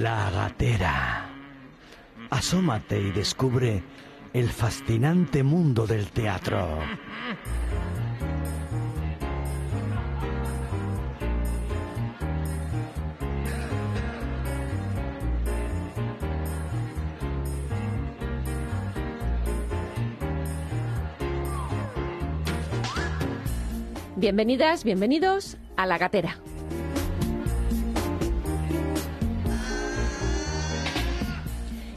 La gatera. Asómate y descubre el fascinante mundo del teatro. Bienvenidas, bienvenidos a La Gatera.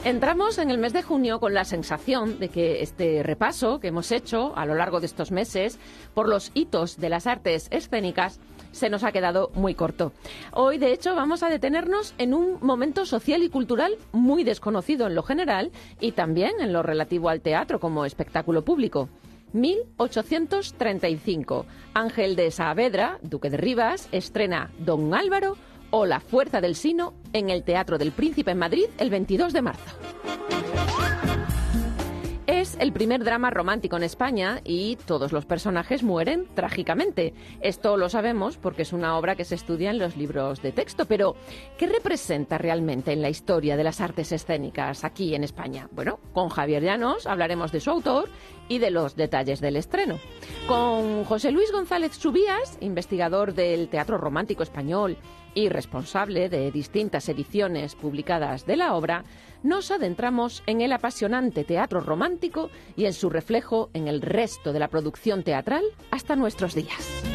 Entramos en el mes de junio con la sensación de que este repaso que hemos hecho a lo largo de estos meses por los hitos de las artes escénicas se nos ha quedado muy corto. Hoy, de hecho, vamos a detenernos en un momento social y cultural muy desconocido en lo general y también en lo relativo al teatro como espectáculo público. 1835. Ángel de Saavedra, duque de Rivas, estrena Don Álvaro o La Fuerza del Sino en el Teatro del Príncipe en Madrid el 22 de marzo. Es el primer drama romántico en España y todos los personajes mueren trágicamente. Esto lo sabemos porque es una obra que se estudia en los libros de texto, pero ¿qué representa realmente en la historia de las artes escénicas aquí en España? Bueno, con Javier Llanos hablaremos de su autor y de los detalles del estreno. Con José Luis González Subías, investigador del teatro romántico español y responsable de distintas ediciones publicadas de la obra, nos adentramos en el apasionante teatro romántico y en su reflejo en el resto de la producción teatral hasta nuestros días.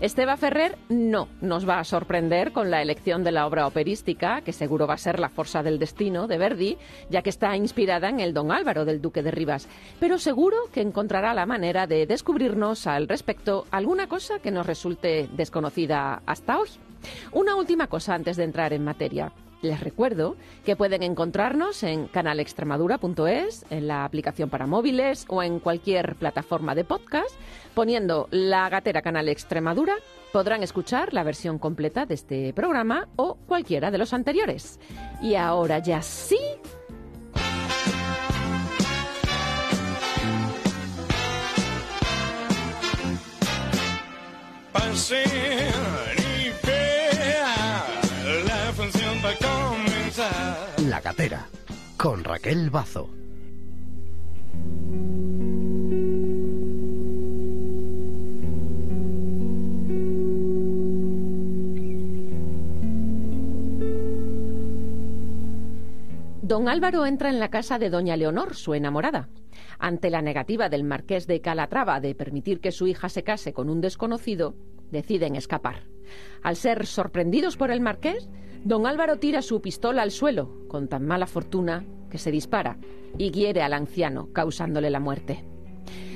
Esteba Ferrer no nos va a sorprender con la elección de la obra operística, que seguro va a ser La Forza del Destino de Verdi, ya que está inspirada en el Don Álvaro del Duque de Rivas, pero seguro que encontrará la manera de descubrirnos al respecto alguna cosa que nos resulte desconocida hasta hoy. Una última cosa antes de entrar en materia. Les recuerdo que pueden encontrarnos en canalextremadura.es, en la aplicación para móviles o en cualquier plataforma de podcast. Poniendo la gatera Canal Extremadura podrán escuchar la versión completa de este programa o cualquiera de los anteriores. Y ahora ya sí. Con Raquel Bazo. Don Álvaro entra en la casa de doña Leonor, su enamorada. Ante la negativa del marqués de Calatrava de permitir que su hija se case con un desconocido, deciden escapar. Al ser sorprendidos por el marqués, don Álvaro tira su pistola al suelo, con tan mala fortuna que se dispara y hiere al anciano, causándole la muerte.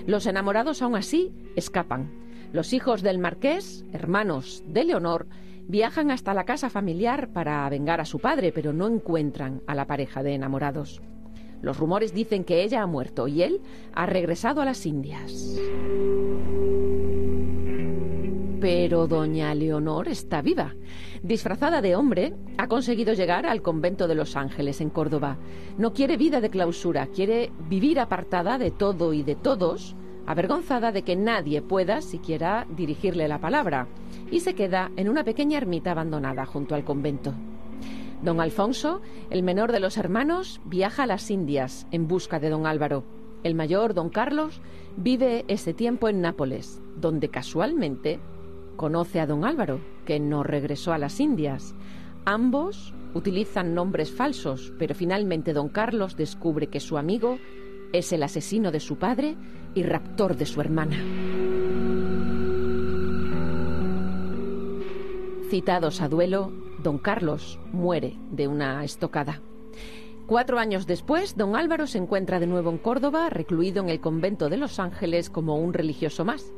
Los enamorados aún así escapan. Los hijos del marqués, hermanos de Leonor, viajan hasta la casa familiar para vengar a su padre, pero no encuentran a la pareja de enamorados. Los rumores dicen que ella ha muerto y él ha regresado a las Indias. Pero doña Leonor está viva. Disfrazada de hombre, ha conseguido llegar al convento de los Ángeles en Córdoba. No quiere vida de clausura, quiere vivir apartada de todo y de todos, avergonzada de que nadie pueda siquiera dirigirle la palabra, y se queda en una pequeña ermita abandonada junto al convento. Don Alfonso, el menor de los hermanos, viaja a las Indias en busca de don Álvaro. El mayor, don Carlos, vive ese tiempo en Nápoles, donde casualmente conoce a don Álvaro, que no regresó a las Indias. Ambos utilizan nombres falsos, pero finalmente don Carlos descubre que su amigo es el asesino de su padre y raptor de su hermana. Citados a duelo, don Carlos muere de una estocada. Cuatro años después, don Álvaro se encuentra de nuevo en Córdoba, recluido en el convento de Los Ángeles como un religioso más.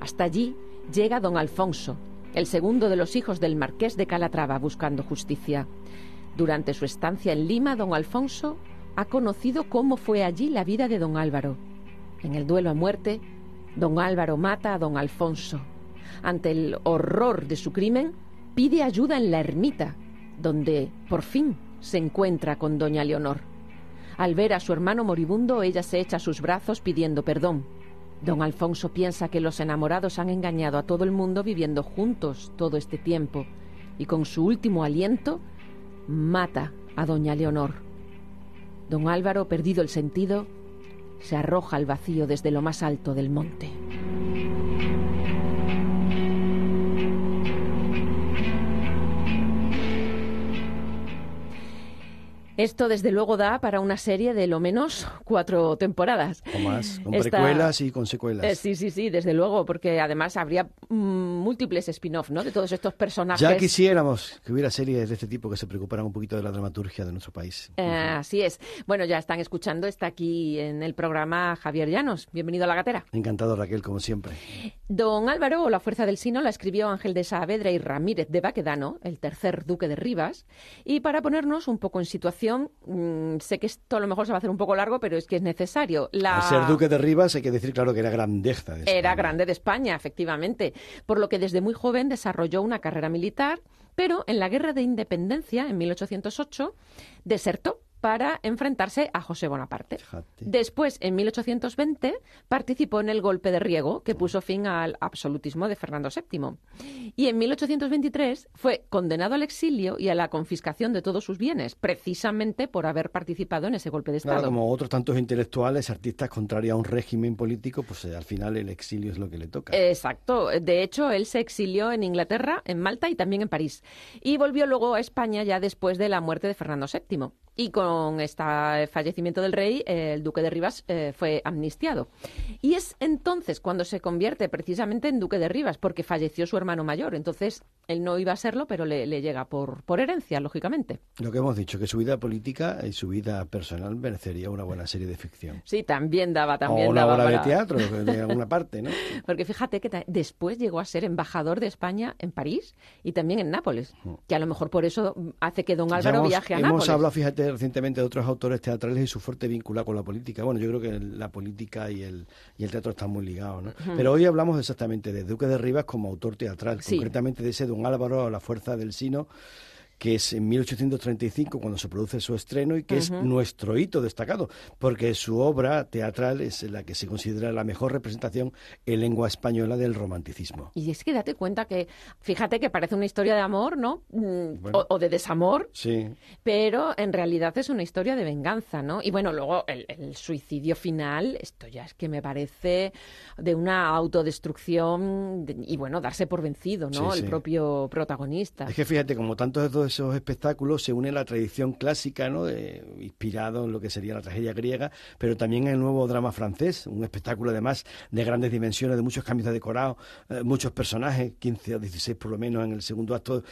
Hasta allí llega don Alfonso, el segundo de los hijos del marqués de Calatrava, buscando justicia. Durante su estancia en Lima, don Alfonso ha conocido cómo fue allí la vida de don Álvaro. En el duelo a muerte, don Álvaro mata a don Alfonso. Ante el horror de su crimen, pide ayuda en la ermita, donde, por fin, se encuentra con doña Leonor. Al ver a su hermano moribundo, ella se echa a sus brazos pidiendo perdón. Don Alfonso piensa que los enamorados han engañado a todo el mundo viviendo juntos todo este tiempo y con su último aliento mata a doña Leonor. Don Álvaro, perdido el sentido, se arroja al vacío desde lo más alto del monte. Esto, desde luego, da para una serie de lo menos cuatro temporadas. O más, con precuelas y con secuelas. Eh, sí, sí, sí, desde luego, porque además habría mm, múltiples spin-off, ¿no? De todos estos personajes. Ya quisiéramos que hubiera series de este tipo que se preocuparan un poquito de la dramaturgia de nuestro país. Eh, así es. Bueno, ya están escuchando, está aquí en el programa Javier Llanos. Bienvenido a La Gatera. Encantado, Raquel, como siempre. Don Álvaro, o La Fuerza del Sino, la escribió Ángel de Saavedra y Ramírez de Baquedano, el tercer duque de Rivas. Y para ponernos un poco en situación, Mm, sé que esto a lo mejor se va a hacer un poco largo, pero es que es necesario. La... Al ser duque de Rivas hay que decir, claro, que era grandeza de España. Era grande de España, efectivamente. Por lo que desde muy joven desarrolló una carrera militar, pero en la Guerra de Independencia, en 1808, desertó para enfrentarse a José Bonaparte. Después, en 1820, participó en el golpe de Riego, que puso fin al absolutismo de Fernando VII. Y en 1823 fue condenado al exilio y a la confiscación de todos sus bienes, precisamente por haber participado en ese golpe de Estado. como otros tantos intelectuales, artistas contrarios a un régimen político, pues eh, al final el exilio es lo que le toca. Exacto. De hecho, él se exilió en Inglaterra, en Malta y también en París. Y volvió luego a España ya después de la muerte de Fernando VII. Y con este fallecimiento del rey, el duque de Rivas eh, fue amnistiado. Y es entonces cuando se convierte precisamente en duque de Rivas, porque falleció su hermano mayor. Entonces, él no iba a serlo, pero le, llega por, por herencia, lógicamente. Lo que hemos dicho, que su vida política y su vida personal merecería una buena serie de ficción. Sí, también daba, también o una daba obra de teatro, de alguna parte, ¿no? Porque fíjate que después llegó a ser embajador de España en París y también en Nápoles, mm. que a lo mejor por eso hace que don Álvaro viaje a Nápoles. Hemos hablado, fíjate, recientemente de otros autores teatrales y su fuerte vínculo con la política. Bueno, yo creo que la política y el, y el teatro están muy ligados, ¿no? Pero hoy hablamos exactamente de Duque de Rivas como autor teatral, concretamente de ese Don Álvaro, La Fuerza del Sino, que es en 1835 cuando se produce su estreno y que es nuestro hito destacado, porque su obra teatral es la que se considera la mejor representación en lengua española del romanticismo. Y es que date cuenta que, fíjate que parece una historia de amor, ¿no? Mm, o, de desamor, sí. pero en realidad es una historia de venganza, ¿no? Y bueno, luego el, suicidio final, esto ya es que me parece de una autodestrucción y bueno, darse por vencido, ¿no? el propio protagonista. Es que fíjate, como tantos de esos espectáculos se une la tradición clásica, ¿no? inspirado en lo que sería la tragedia griega, pero también en el nuevo drama francés, un espectáculo además de grandes dimensiones, de muchos cambios de decorado, eh, muchos personajes, 15 o 16 por lo menos en el segundo acto,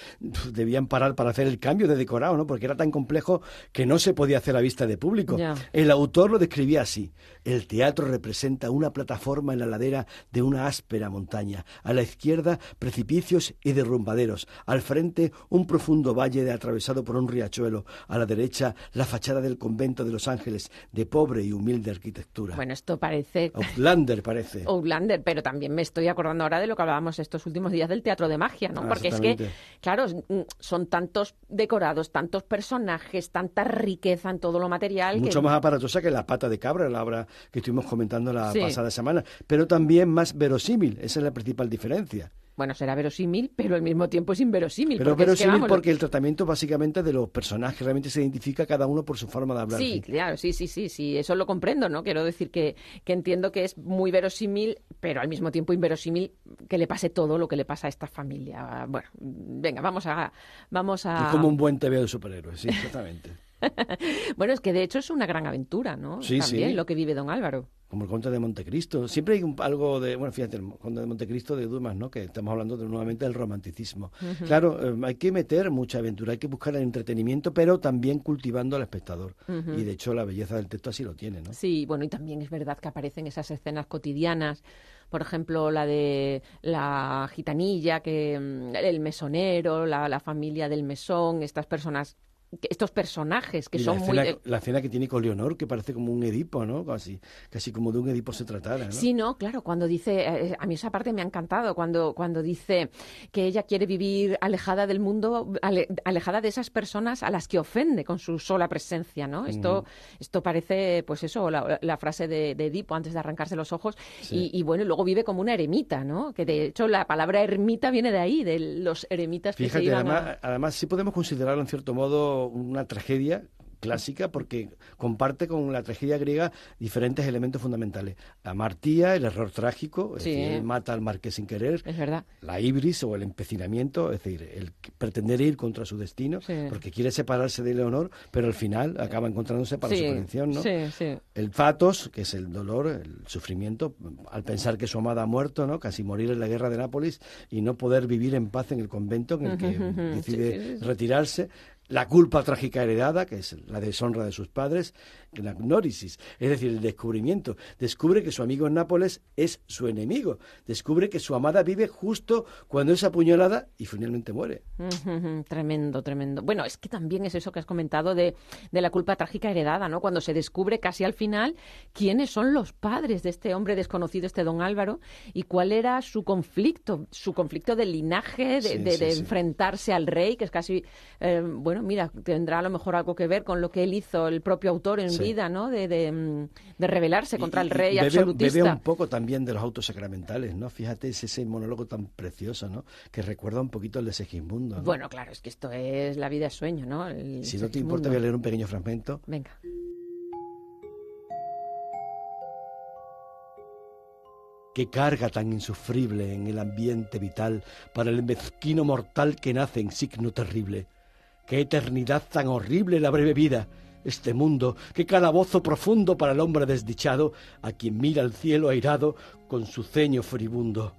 debían parar para hacer el cambio de decorado, ¿no? porque era tan complejo que no se podía hacer a vista de público. El autor lo describía así, el teatro representa una plataforma en la ladera de una áspera montaña, a la izquierda precipicios y derrumbaderos, al frente un profundo valle de atravesado por un riachuelo, a la derecha la fachada del convento de Los Ángeles, de pobre y humilde arquitectura. Bueno, esto parece... Outlander parece. Outlander, pero también me estoy acordando ahora de lo que hablábamos estos últimos días del teatro de magia, ¿no? Ah, Porque es que, claro, mm, son tantos decorados, tantos personajes, tanta riqueza en todo lo material. Mucho más aparatosa que la pata de cabra, la obra que estuvimos comentando la pasada semana, pero también más verosímil, esa es la principal diferencia bueno, será verosímil, pero al mismo tiempo es inverosímil. Pero verosímil porque el tratamiento básicamente de los personajes realmente se identifica cada uno por su forma de hablar. Sí, claro, sí, sí, sí, sí, eso lo comprendo, ¿no? Quiero decir que, que entiendo que es muy verosímil, pero al mismo tiempo inverosímil que le pase todo lo que le pasa a esta familia. Bueno, venga, vamos a... Vamos a... Es como un buen TV de superhéroes, sí, exactamente. bueno, es que de hecho es una gran aventura, ¿no? Sí, También lo que vive don Álvaro como el Conde de Montecristo. Siempre hay algo de, bueno, fíjate, el Conde de Montecristo de Dumas, ¿no? Que estamos hablando de, nuevamente del romanticismo. Claro, eh, hay que meter mucha aventura, hay que buscar el entretenimiento, pero también cultivando al espectador. Y de hecho la belleza del texto así lo tiene, ¿no? Sí, bueno, y también es verdad que aparecen esas escenas cotidianas por ejemplo, la de la gitanilla, que mm, el mesonero, la, la familia del mesón, estas personas estos personajes que Y son la muy... escena, la escena que tiene con Leonor, que parece como un Edipo, ¿no? Casi, casi como de un Edipo se tratara, ¿no? Sí, no, claro, cuando dice, eh, a mí esa parte me ha encantado, cuando, cuando dice que ella quiere vivir alejada del mundo, ale- alejada de esas personas a las que ofende con su sola presencia, ¿no? Esto, esto parece, pues eso, la, la frase de, de Edipo antes de arrancarse los ojos, Sí. y, y bueno, luego vive como una eremita, ¿no? Que de hecho la palabra ermita viene de ahí, de los eremitas que se Fíjate, iban a- además, además sí podemos considerarlo en cierto modo una tragedia clásica porque comparte con la tragedia griega diferentes elementos fundamentales. La martía, el error trágico, es Sí. decir, él mata al marqués sin querer, Es verdad. la ibris o el empecinamiento, es decir, el pretender ir contra su destino, Sí. porque quiere separarse de Leonor, pero al final acaba encontrándose para sí, su perdición, ¿no? sí, sí. El fatos, que es el dolor, el sufrimiento, al pensar que su amada ha muerto, ¿no? Casi morir en la guerra de Nápoles y no poder vivir en paz en el convento en el que decide retirarse. La culpa trágica heredada, que es la deshonra de sus padres, la gnórisis, es decir, el descubrimiento. Descubre que su amigo en Nápoles es su enemigo. Descubre que su amada vive justo cuando es apuñalada y finalmente muere. Tremendo, tremendo. Bueno, es que también es eso que has comentado de, de la culpa trágica heredada, ¿no? Cuando se descubre casi al final quiénes son los padres de este hombre desconocido, este don Álvaro, y cuál era su conflicto, su conflicto de linaje, de, Sí, de- sí, de sí. enfrentarse al rey, que es casi, eh, bueno, mira, tendrá a lo mejor algo que ver con lo que él hizo, el propio autor en Sí. vida, ¿no? De, de, mm, de rebelarse contra el rey bebe, absolutista. bebe un poco también de los autos sacramentales, ¿no? Fíjate, es ese monólogo tan precioso, ¿no? Que recuerda un poquito el de Segismundo, ¿no? Bueno, claro, es que esto es la vida es sueño, ¿no? El si no te importa, voy a leer un pequeño fragmento. Venga. Qué carga tan insufrible en el ambiente vital para el mezquino mortal que nace en signo terrible. Qué eternidad tan horrible la breve vida, este mundo, qué calabozo profundo para el hombre desdichado, a quien mira el cielo airado con su ceño furibundo.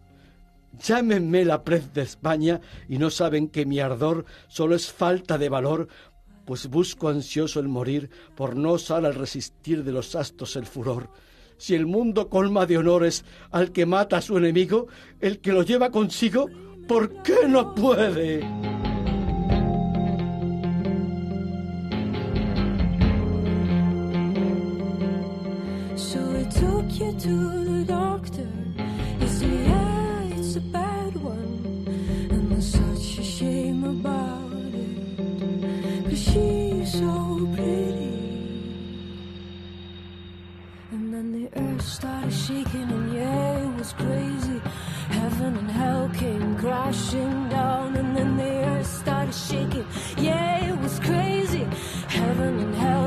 Llámenme la prez de España y no saben que mi ardor solo es falta de valor, pues busco ansioso el morir por no osar al resistir de los astos el furor. Si el mundo colma de honores al que mata a su enemigo, el que lo lleva consigo, ¿por qué no puede? You to the doctor. He said, Yeah, it's a bad one. And there's such a shame about it. Cause she's so pretty. And then the earth started shaking, and yeah, it was crazy. Heaven and hell came crashing down, and then the earth started shaking. Yeah, it was crazy. Heaven and hell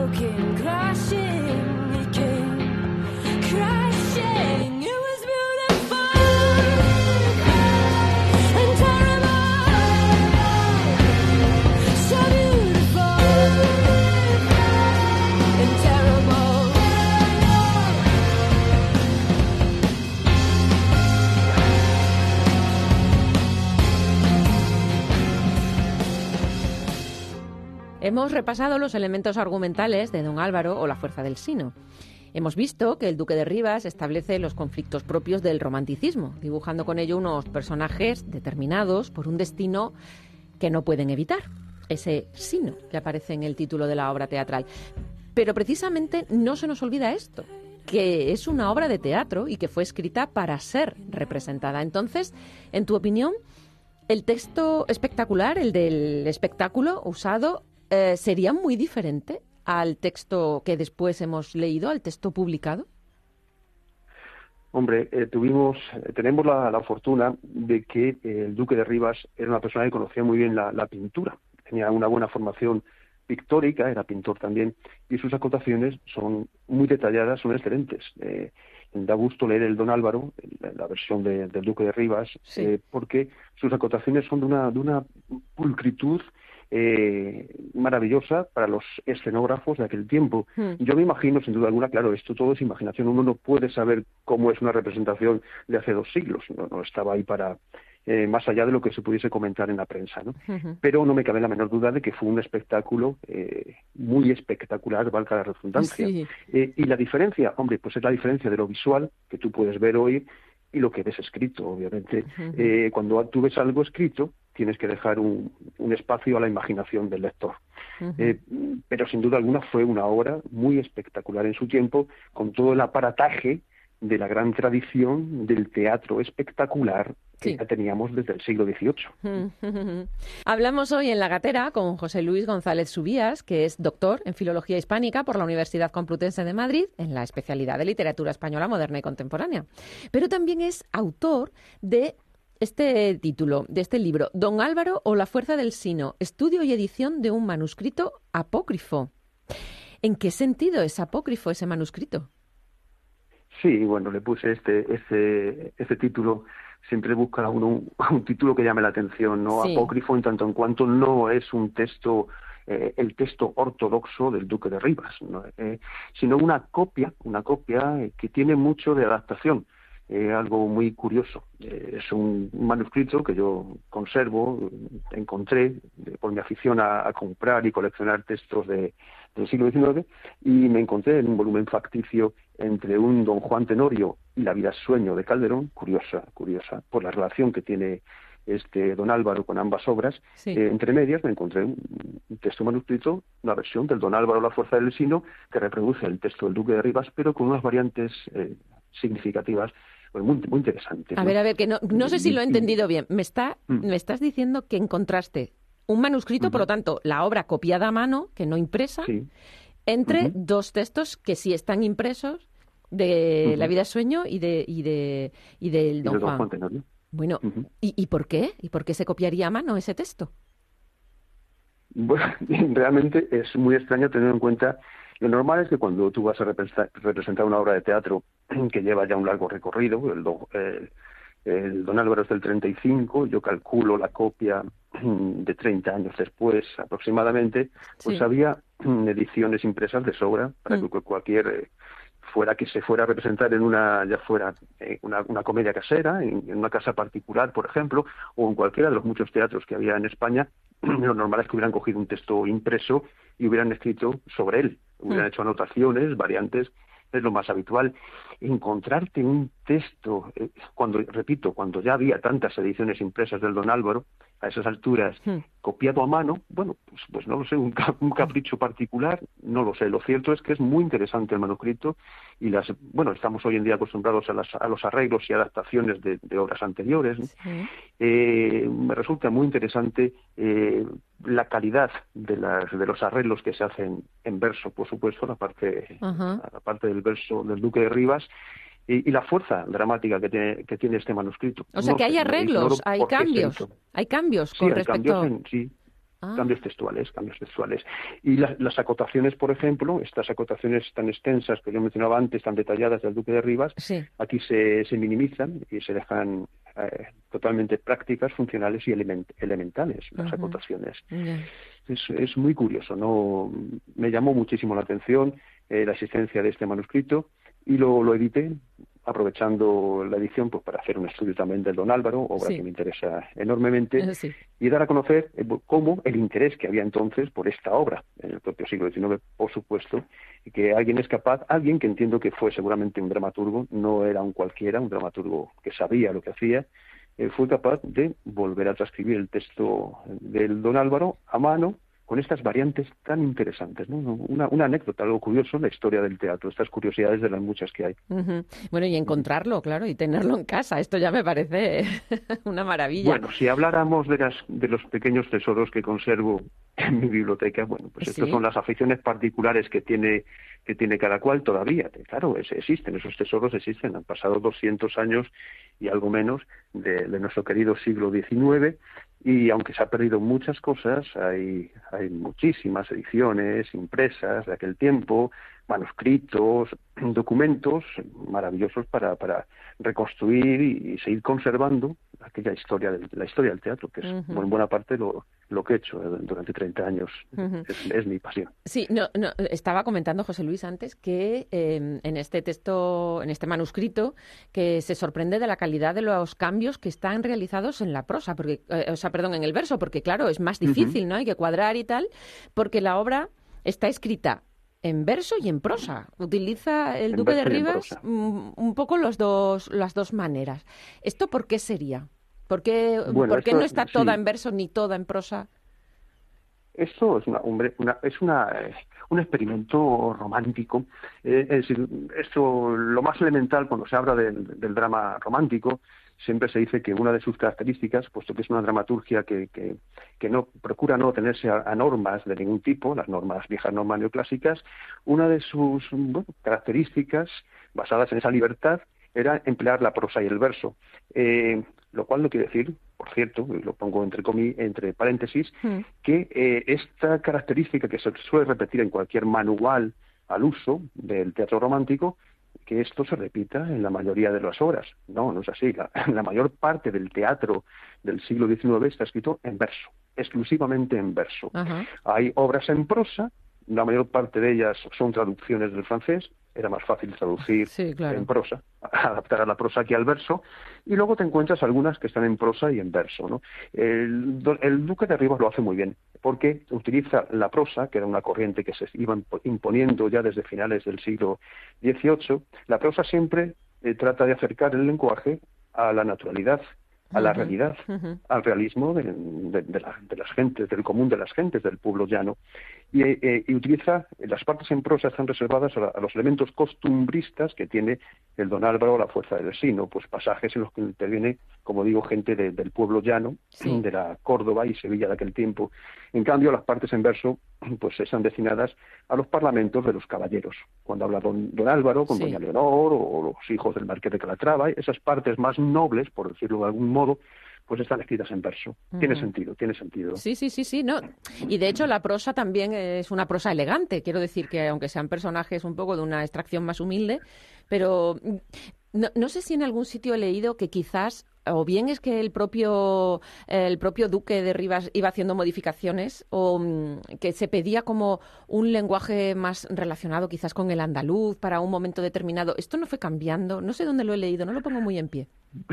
Hemos repasado los elementos argumentales de don Álvaro o la fuerza del sino. Hemos visto que el duque de Rivas establece los conflictos propios del romanticismo, dibujando con ello unos personajes determinados por un destino que no pueden evitar, ese sino que aparece en el título de la obra teatral. Pero precisamente no se nos olvida esto, que es una obra de teatro y que fue escrita para ser representada. Entonces, en tu opinión, el texto espectacular, el del espectáculo usado, eh, sería muy diferente al texto que después hemos leído, al texto publicado. Hombre, eh, tuvimos, eh, tenemos la, la fortuna de que eh, el duque de Rivas era una persona que conocía muy bien la, la pintura, tenía una buena formación pictórica, era pintor también, y sus acotaciones son muy detalladas, son excelentes. Eh, da gusto leer el Don Álvaro, la, versión de- del duque de Rivas, Sí. eh, porque sus acotaciones son de una, de una pulcritud eh, maravillosa para los escenógrafos de aquel tiempo. Hmm. Yo me imagino, sin duda alguna, claro, esto todo es imaginación. Uno no puede saber cómo es una representación de hace dos siglos. No, no estaba ahí para eh, más allá de lo que se pudiese comentar en la prensa, ¿no? Pero no me cabe la menor duda de que fue un espectáculo eh, muy espectacular, valga la redundancia. Sí. Eh, y la diferencia, hombre, pues es la diferencia de lo visual que tú puedes ver hoy y lo que ves escrito, obviamente. Eh, cuando tú ves algo escrito, tienes que dejar un, espacio a la imaginación del lector. Eh, pero sin duda alguna fue una obra muy espectacular en su tiempo, con todo el aparataje de la gran tradición del teatro espectacular que ya teníamos desde el siglo XVIII. Hablamos hoy en La Gatera con José Luis González Subías, que es doctor en Filología Hispánica por la Universidad Complutense de Madrid en la especialidad de Literatura Española Moderna y Contemporánea. Pero también es autor de este título, de este libro, Don Álvaro o la Fuerza del Sino, estudio y edición de un manuscrito apócrifo. ¿En qué sentido es apócrifo ese manuscrito? Sí, bueno, le puse este, este, este título. Siempre busca uno un, título que llame la atención, ¿no? Apócrifo en tanto en cuanto no es un texto, eh, el texto ortodoxo del Duque de Rivas, eh, sino una copia, una copia que tiene mucho de adaptación. Eh, algo muy curioso. es un manuscrito que yo conservo, encontré por mi afición a comprar y coleccionar textos de, del siglo XIX y me encontré en un volumen facticio entre un don Juan Tenorio y la vida sueño de Calderón, curiosa, curiosa, por la relación que tiene este don Álvaro con ambas obras, eh, entre medias me encontré un, texto manuscrito, una versión del don Álvaro La Fuerza del Sino, que reproduce el texto del Duque de Rivas, pero con unas variantes eh, significativas pues muy, muy interesantes. A ver, a ver, que no, no sé si lo he entendido bien. Me, está, mm. me estás diciendo que encontraste un manuscrito, por lo tanto, la obra copiada a mano, que no impresa, entre dos textos que sí están impresos de La vida sueño y de y de y del Don, Juan. bueno, ¿y, ¿y por qué? ¿Y por qué se copiaría a mano ese texto? Bueno, realmente es muy extraño tener en cuenta lo normal es que cuando tú vas a representar, una obra de teatro que lleva ya un largo recorrido, el, el, el Don Álvaro es del 35, yo calculo la copia de 30 años después aproximadamente, pues había ediciones impresas de sobra para mm. que cualquier eh, fuera que se fuera a representar en una ya fuera eh, una, comedia casera en, una casa particular por ejemplo o en cualquiera de los muchos teatros que había en España lo normal es que hubieran cogido un texto impreso y hubieran escrito sobre él hubieran mm. hecho anotaciones variantes es lo más habitual. Encontrarte un texto, eh, cuando, repito, cuando ya había tantas ediciones impresas del Don Álvaro, a esas alturas, hmm. copiado a mano, bueno, pues, pues no lo sé, un, capricho particular, no lo sé. Lo cierto es que es muy interesante el manuscrito y las, bueno, estamos hoy en día acostumbrados a, las, a los arreglos y adaptaciones de, obras anteriores. Eh, me resulta muy interesante eh, la calidad de, las, de los arreglos que se hacen en verso, por supuesto, la parte, la parte del verso del Duque de Rivas, y, la fuerza dramática que tiene, que tiene este manuscrito. O sea, que hay arreglos, hay cambios, hay cambios con respecto... Cambios sí, ah. cambios textuales, cambios textuales. Y las acotaciones, por ejemplo, estas acotaciones tan extensas que yo mencionaba antes, tan detalladas del Duque de Rivas, aquí se, se minimizan y se dejan eh, totalmente prácticas, funcionales y elementales, las acotaciones. Es, es, muy curioso, ¿no? Me llamó muchísimo la atención eh, la existencia de este manuscrito y lo, lo edité aprovechando la edición pues para hacer un estudio también del Don Álvaro, obra que me interesa enormemente, y dar a conocer eh, cómo el interés que había entonces por esta obra, en el propio siglo XIX, por supuesto, y que alguien es capaz, alguien que entiendo que fue seguramente un dramaturgo, no era un cualquiera, un dramaturgo que sabía lo que hacía, eh, fue capaz de volver a transcribir el texto del Don Álvaro a mano, con estas variantes tan interesantes. ¿no? Una, una, anécdota, algo curioso en la historia del teatro, estas curiosidades de las muchas que hay. Bueno, y encontrarlo, claro, y tenerlo en casa, esto ya me parece una maravilla. Bueno, si habláramos de, las, de los pequeños tesoros que conservo en mi biblioteca, bueno, pues estas son las aficiones particulares que tiene que tiene cada cual todavía. Claro, existen, esos tesoros existen, han pasado 200 años y algo menos de, de nuestro querido siglo XIX y aunque se ha perdido muchas cosas, hay, hay muchísimas ediciones impresas de aquel tiempo, manuscritos, documentos maravillosos para, para reconstruir y, seguir conservando aquella historia del, la historia del teatro, que es en buena parte lo, lo que he hecho durante 30 años. es, mi pasión. Sí, no, no, estaba comentando José Luis antes que em, en este texto, en este manuscrito, que se sorprende de la calidad de los cambios que están realizados en la prosa, porque, eh, o sea, perdón, en el verso, porque claro, es más difícil, ¿no? Hay que cuadrar y tal, porque la obra está escrita en verso y en prosa. Utiliza el Duque de Rivas un poco los dos, las dos maneras. ¿Esto por qué sería? ¿Por qué, no está toda en verso ni toda en prosa? Esto es, una, una, es una, un experimento romántico. Eh, es decir, esto, lo más elemental cuando se habla del, drama romántico, siempre se dice que una de sus características, puesto que es una dramaturgia que, que, no procura no tenerse a, normas de ningún tipo, las normas viejas normas neoclásicas, una de sus características basadas en esa libertad era emplear la prosa y el verso. Eh, lo cual no quiere decir, por cierto, y lo pongo entre, entre paréntesis, hmm. que eh, esta característica que se suele repetir en cualquier manual al uso del teatro romántico, que esto se repita en la mayoría de las obras. No, no es así. La, la mayor parte del teatro del siglo XIX está escrito en verso, exclusivamente en verso. Hay obras en prosa, la mayor parte de ellas son traducciones del francés, era más fácil traducir en prosa, adaptar a la prosa aquí al verso, y luego te encuentras algunas que están en prosa y en verso. ¿no? El, Duque de Rivas lo hace muy bien, porque utiliza la prosa, que era una corriente que se iba imponiendo ya desde finales del siglo XVIII, la prosa siempre eh, trata de acercar el lenguaje a la naturalidad, a la realidad, al realismo de, las gentes, del común de las gentes del pueblo llano. Y, eh, utiliza, las partes en prosa están reservadas a, los elementos costumbristas que tiene el don Álvaro, la fuerza del sino, pues pasajes en los que interviene, como digo, gente del pueblo llano, de la Córdoba y Sevilla de aquel tiempo. En cambio, las partes en verso pues están destinadas a los parlamentos de los caballeros. Cuando habla don, don Álvaro con doña Leonor o los hijos del marqués de Calatrava, esas partes más nobles, por decirlo de algún modo, pues están escritas en verso. Tiene sentido, tiene sentido. Sí, sí, sí, sí, no. Y de hecho la prosa también es una prosa elegante. Quiero decir que aunque sean personajes un poco de una extracción más humilde, pero no, no sé si en algún sitio he leído que quizás o bien es que el propio, el propio duque de Rivas iba haciendo modificaciones o mm, que se pedía como un lenguaje más relacionado quizás con el andaluz para un momento determinado. Esto no fue cambiando, no sé dónde lo he leído, no lo pongo muy en pie.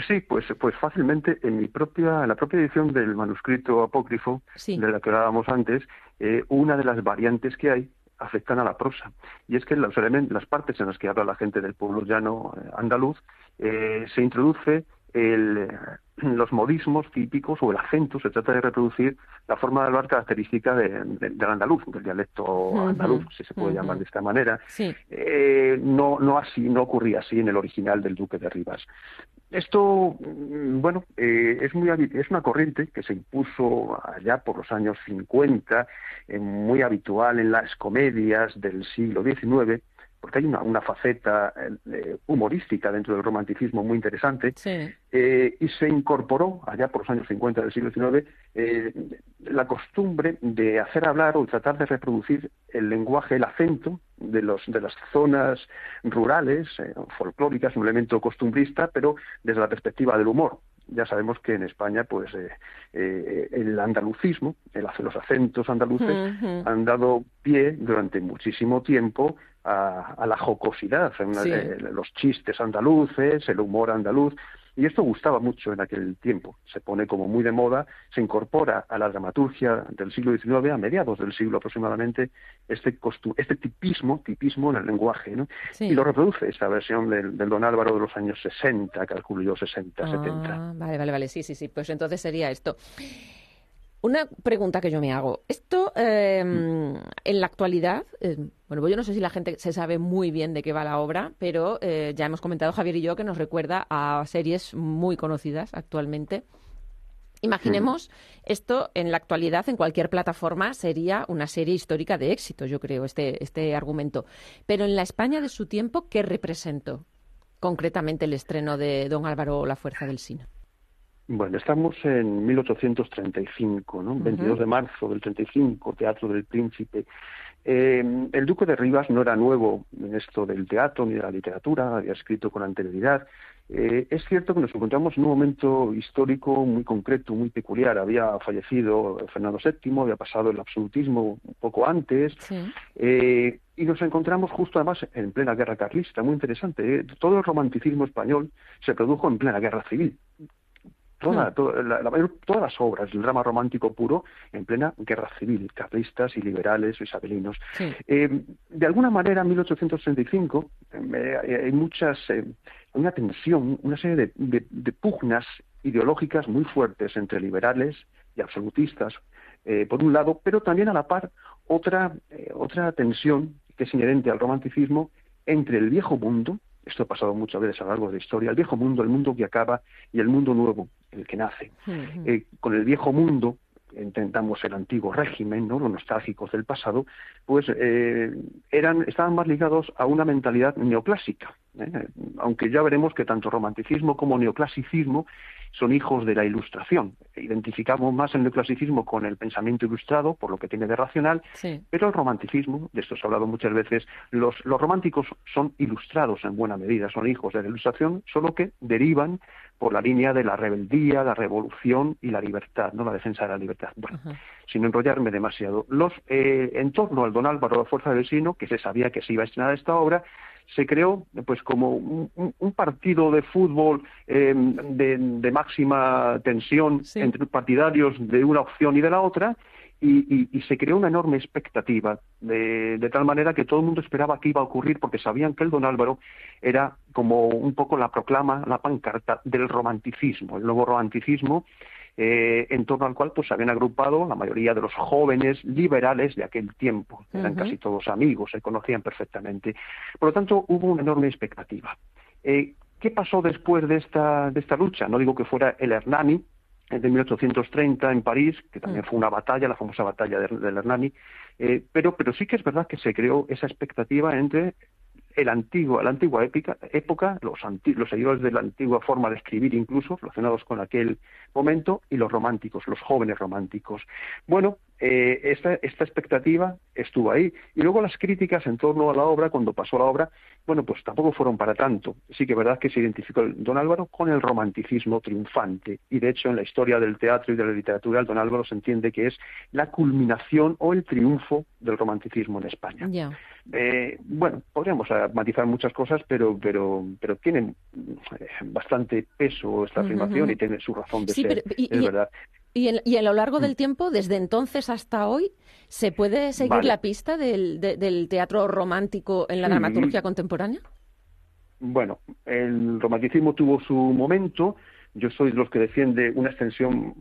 Sí, pues, pues fácilmente en mi propia, en la propia edición del manuscrito apócrifo de la que hablábamos antes, eh, una de las variantes que hay afectan a la prosa. Y es que los elementos, las partes en las que habla la gente del pueblo llano eh, andaluz, eh, se introduce el, los modismos típicos o el acento, se trata de reproducir la forma de hablar característica del andaluz, del dialecto andaluz, si se puede llamar de esta manera. Eh, no, no así, no ocurría así en el original del Duque de Rivas. Esto, mm, bueno, eh, es, muy, es una corriente que se impuso allá por los años 50, eh, muy habitual en las comedias del siglo XIX, porque hay una, una faceta eh, humorística dentro del romanticismo muy interesante, eh, y se incorporó allá por los años 50 del siglo XIX eh, la costumbre de hacer hablar o tratar de reproducir el lenguaje, el acento de, los, de las zonas rurales, folclóricas, un elemento costumbrista, pero desde la perspectiva del humor. Ya sabemos que en España pues el andalucismo los acentos andaluces han dado pie durante muchísimo tiempo a, la jocosidad, los chistes andaluces, el humor andaluz. Y esto gustaba mucho en aquel tiempo. Se pone como muy de moda, se incorpora a la dramaturgia del siglo XIX, a mediados del siglo aproximadamente, este, este tipismo, tipismo en el lenguaje, ¿no? Y lo reproduce esta versión del, Don Álvaro de los años 60, calculo yo, 60, 70. Vale, vale, vale, sí, sí, sí. Pues entonces sería esto. Una pregunta que yo me hago. Esto, em, en la actualidad, em, bueno, pues yo no sé si la gente se sabe muy bien de qué va la obra, pero eh, ya hemos comentado Javier y yo que nos recuerda a series muy conocidas actualmente. Imaginemos esto en la actualidad, en cualquier plataforma, sería una serie histórica de éxito, yo creo, este, este argumento. Pero en la España de su tiempo, ¿qué representó concretamente el estreno de Don Álvaro La Fuerza del Sino? Bueno, estamos en 1835, ¿no? 22 de marzo del 35, Teatro del Príncipe. Eh, el Duque de Rivas no era nuevo en esto del teatro ni de la literatura, había escrito con anterioridad. Eh, es cierto que nos encontramos en un momento histórico muy concreto, muy peculiar. Había fallecido Fernando VII, había pasado el absolutismo un poco antes, eh, y nos encontramos justo además en plena guerra carlista, muy interesante. Todo el romanticismo español se produjo en plena guerra civil. Toda, hmm. la, todas las obras del drama romántico puro en plena guerra civil, carlistas y liberales o isabelinos. Eh, de alguna manera, en 1835 eh, hay muchas, eh, una tensión, una serie de, pugnas ideológicas muy fuertes entre liberales y absolutistas, eh, por un lado, pero también a la par otra, eh, otra tensión que es inherente al romanticismo entre el viejo mundo, esto ha pasado muchas veces a lo largo de la historia, el viejo mundo, el mundo que acaba y el mundo nuevo, el que nace. Eh, con el viejo mundo, intentamos el antiguo régimen, ¿no? los nostálgicos del pasado, pues eh, eran, estaban más ligados a una mentalidad neoclásica. ¿eh? Aunque ya veremos que tanto romanticismo como neoclasicismo son hijos de la ilustración. Identificamos más el neoclasicismo con el pensamiento ilustrado, por lo que tiene de racional, pero el romanticismo, de esto se ha hablado muchas veces, los, los románticos son ilustrados en buena medida, son hijos de la ilustración, solo que derivan por la línea de la rebeldía, la revolución y la libertad, no la defensa de la libertad. Bueno, sin enrollarme demasiado. Los, eh, en torno al don Álvaro la Fuerza del Sino, que se sabía que se iba a estrenar esta obra, se creó pues como un, partido de fútbol eh, de, máxima tensión entre partidarios de una opción y de la otra y, se creó una enorme expectativa de, tal manera que todo el mundo esperaba que iba a ocurrir porque sabían que el don Álvaro era como un poco la proclama, la pancarta del romanticismo, el nuevo romanticismo eh, en torno al cual pues se habían agrupado la mayoría de los jóvenes liberales de aquel tiempo. Eran casi todos amigos, se conocían perfectamente. Por lo tanto, hubo una enorme expectativa. Eh, ¿Qué pasó después de esta, de esta lucha? No digo que fuera el Hernani, de 1830 en París, que también fue una batalla, la famosa batalla del Hernani, eh, pero, pero sí que es verdad que se creó esa expectativa entre el antiguo, la antigua época, los, los seguidores de la antigua forma de escribir incluso, relacionados con aquel momento, y los románticos, los jóvenes románticos. Bueno, eh, esta, esta expectativa estuvo ahí. Y luego las críticas en torno a la obra, cuando pasó la obra, bueno, pues tampoco fueron para tanto. Sí que es verdad que se identificó el don Álvaro con el romanticismo triunfante. Y de hecho, en la historia del teatro y de la literatura, el don Álvaro se entiende que es la culminación o el triunfo del romanticismo en España. Eh, bueno, podríamos matizar muchas cosas, pero, pero, pero tienen eh, bastante peso esta afirmación y tiene su razón de ser. es verdad. Y, a lo largo del mm. tiempo, desde entonces hasta hoy, ¿se puede seguir la pista del, teatro romántico en la dramaturgia contemporánea? Bueno, el romanticismo tuvo su momento. Yo soy de los que defiende una extensión,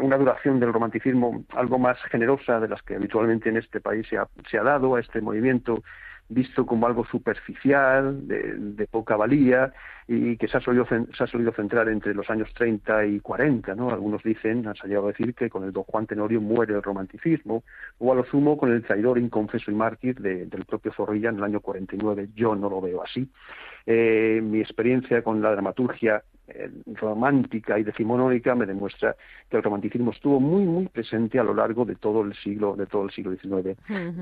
una duración del romanticismo algo más generosa de las que habitualmente en este país se ha, se ha dado a este movimiento visto como algo superficial, de, poca valía, y que se ha, solido, se ha solido centrar entre los años 30 y 40. ¿no? Algunos dicen, han llegado a decir que con el don Juan Tenorio muere el romanticismo, o a lo sumo con el traidor inconfeso y mártir del propio Zorrilla en el año 49. Yo no lo veo así. Eh, mi experiencia con la dramaturgia romántica y decimonónica me demuestra que el romanticismo estuvo muy muy presente a lo largo de todo el siglo de todo el siglo XIX.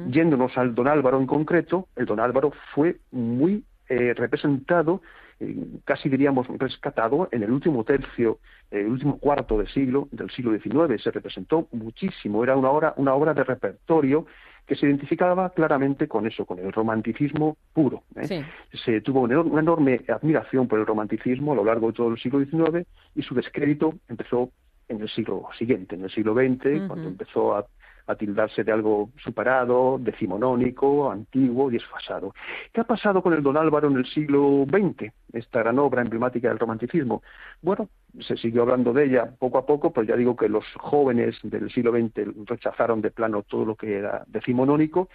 Yéndonos al Don Álvaro en concreto, el Don Álvaro fue muy eh, representado eh, casi diríamos rescatado en el último tercio, el último cuarto de siglo del siglo XIX. Se representó muchísimo, era una obra, una obra de repertorio que se identificaba claramente con eso, con el romanticismo puro. ¿eh? Se tuvo una enorme admiración por el romanticismo a lo largo de todo el siglo XIX y su descrédito empezó en el siglo siguiente, en el siglo XX, cuando empezó a a tildarse de algo superado, decimonónico, antiguo, desfasado. ¿Qué ha pasado con el Don Álvaro en el siglo XX, esta gran obra emblemática del romanticismo? Bueno, se siguió hablando de ella poco a poco, pero ya digo que los jóvenes del siglo XX rechazaron de plano todo lo que era decimonónico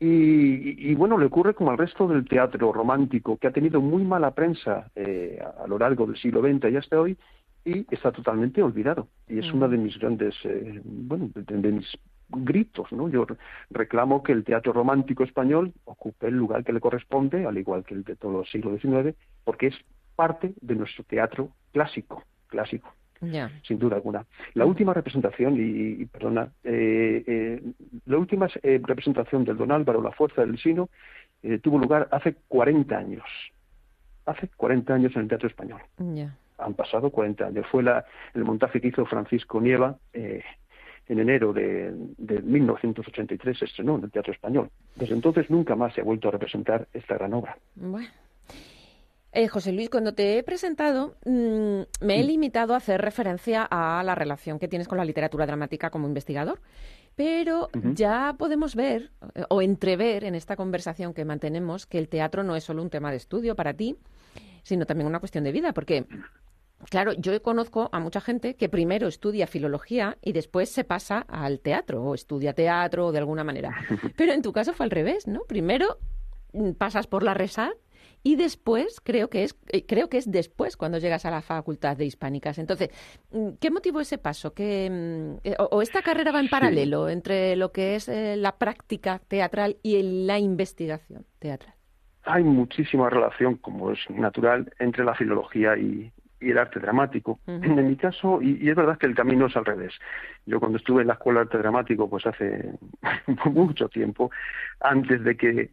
y, bueno, le ocurre como al resto del teatro romántico, que ha tenido muy mala prensa eh, a lo largo del siglo XX y hasta hoy, y está totalmente olvidado. Y es una de mis grandes, eh, bueno, de, mis gritos, ¿no? Yo reclamo que el teatro romántico español ocupe el lugar que le corresponde, al igual que el de todo el siglo XIX, porque es parte de nuestro teatro clásico, clásico. Sin duda alguna. La última representación, y, perdona, eh, eh, la última eh, representación del Don Álvaro, La Fuerza del Sino, tuvo lugar hace 40 años. Hace 40 años en el Teatro Español. Han pasado 40 años. Fue la, el montaje que hizo Francisco Nieva en enero de, de 1983 se estrenó en el Teatro Español. Desde entonces nunca más se ha vuelto a representar esta gran obra. Bueno. Eh, José Luis, cuando te he presentado, mm, me he limitado a hacer referencia a la relación que tienes con la literatura dramática como investigador, pero ya podemos ver eh, o entrever en esta conversación que mantenemos que el teatro no es solo un tema de estudio para ti, sino también una cuestión de vida, porque Claro, yo conozco a mucha gente que primero estudia filología y después se pasa al teatro o estudia teatro de alguna manera. Pero en tu caso fue al revés, ¿no? Primero mm, pasas por la RESAD y después creo que es eh, creo que es después cuando llegas a la Facultad de Hispánicas. Entonces, mm, ¿qué motivó ese paso? ¿Qué, mm, eh, o, o esta carrera va en Sí. paralelo entre lo que es eh, la práctica teatral y la investigación teatral? hay muchísima relación, como es natural, entre la filología y, y el arte dramático. En mi caso, y, y es verdad que el camino es al revés. Yo cuando estuve en la Escuela de Arte Dramático, pues hace mucho tiempo, antes de que, eh,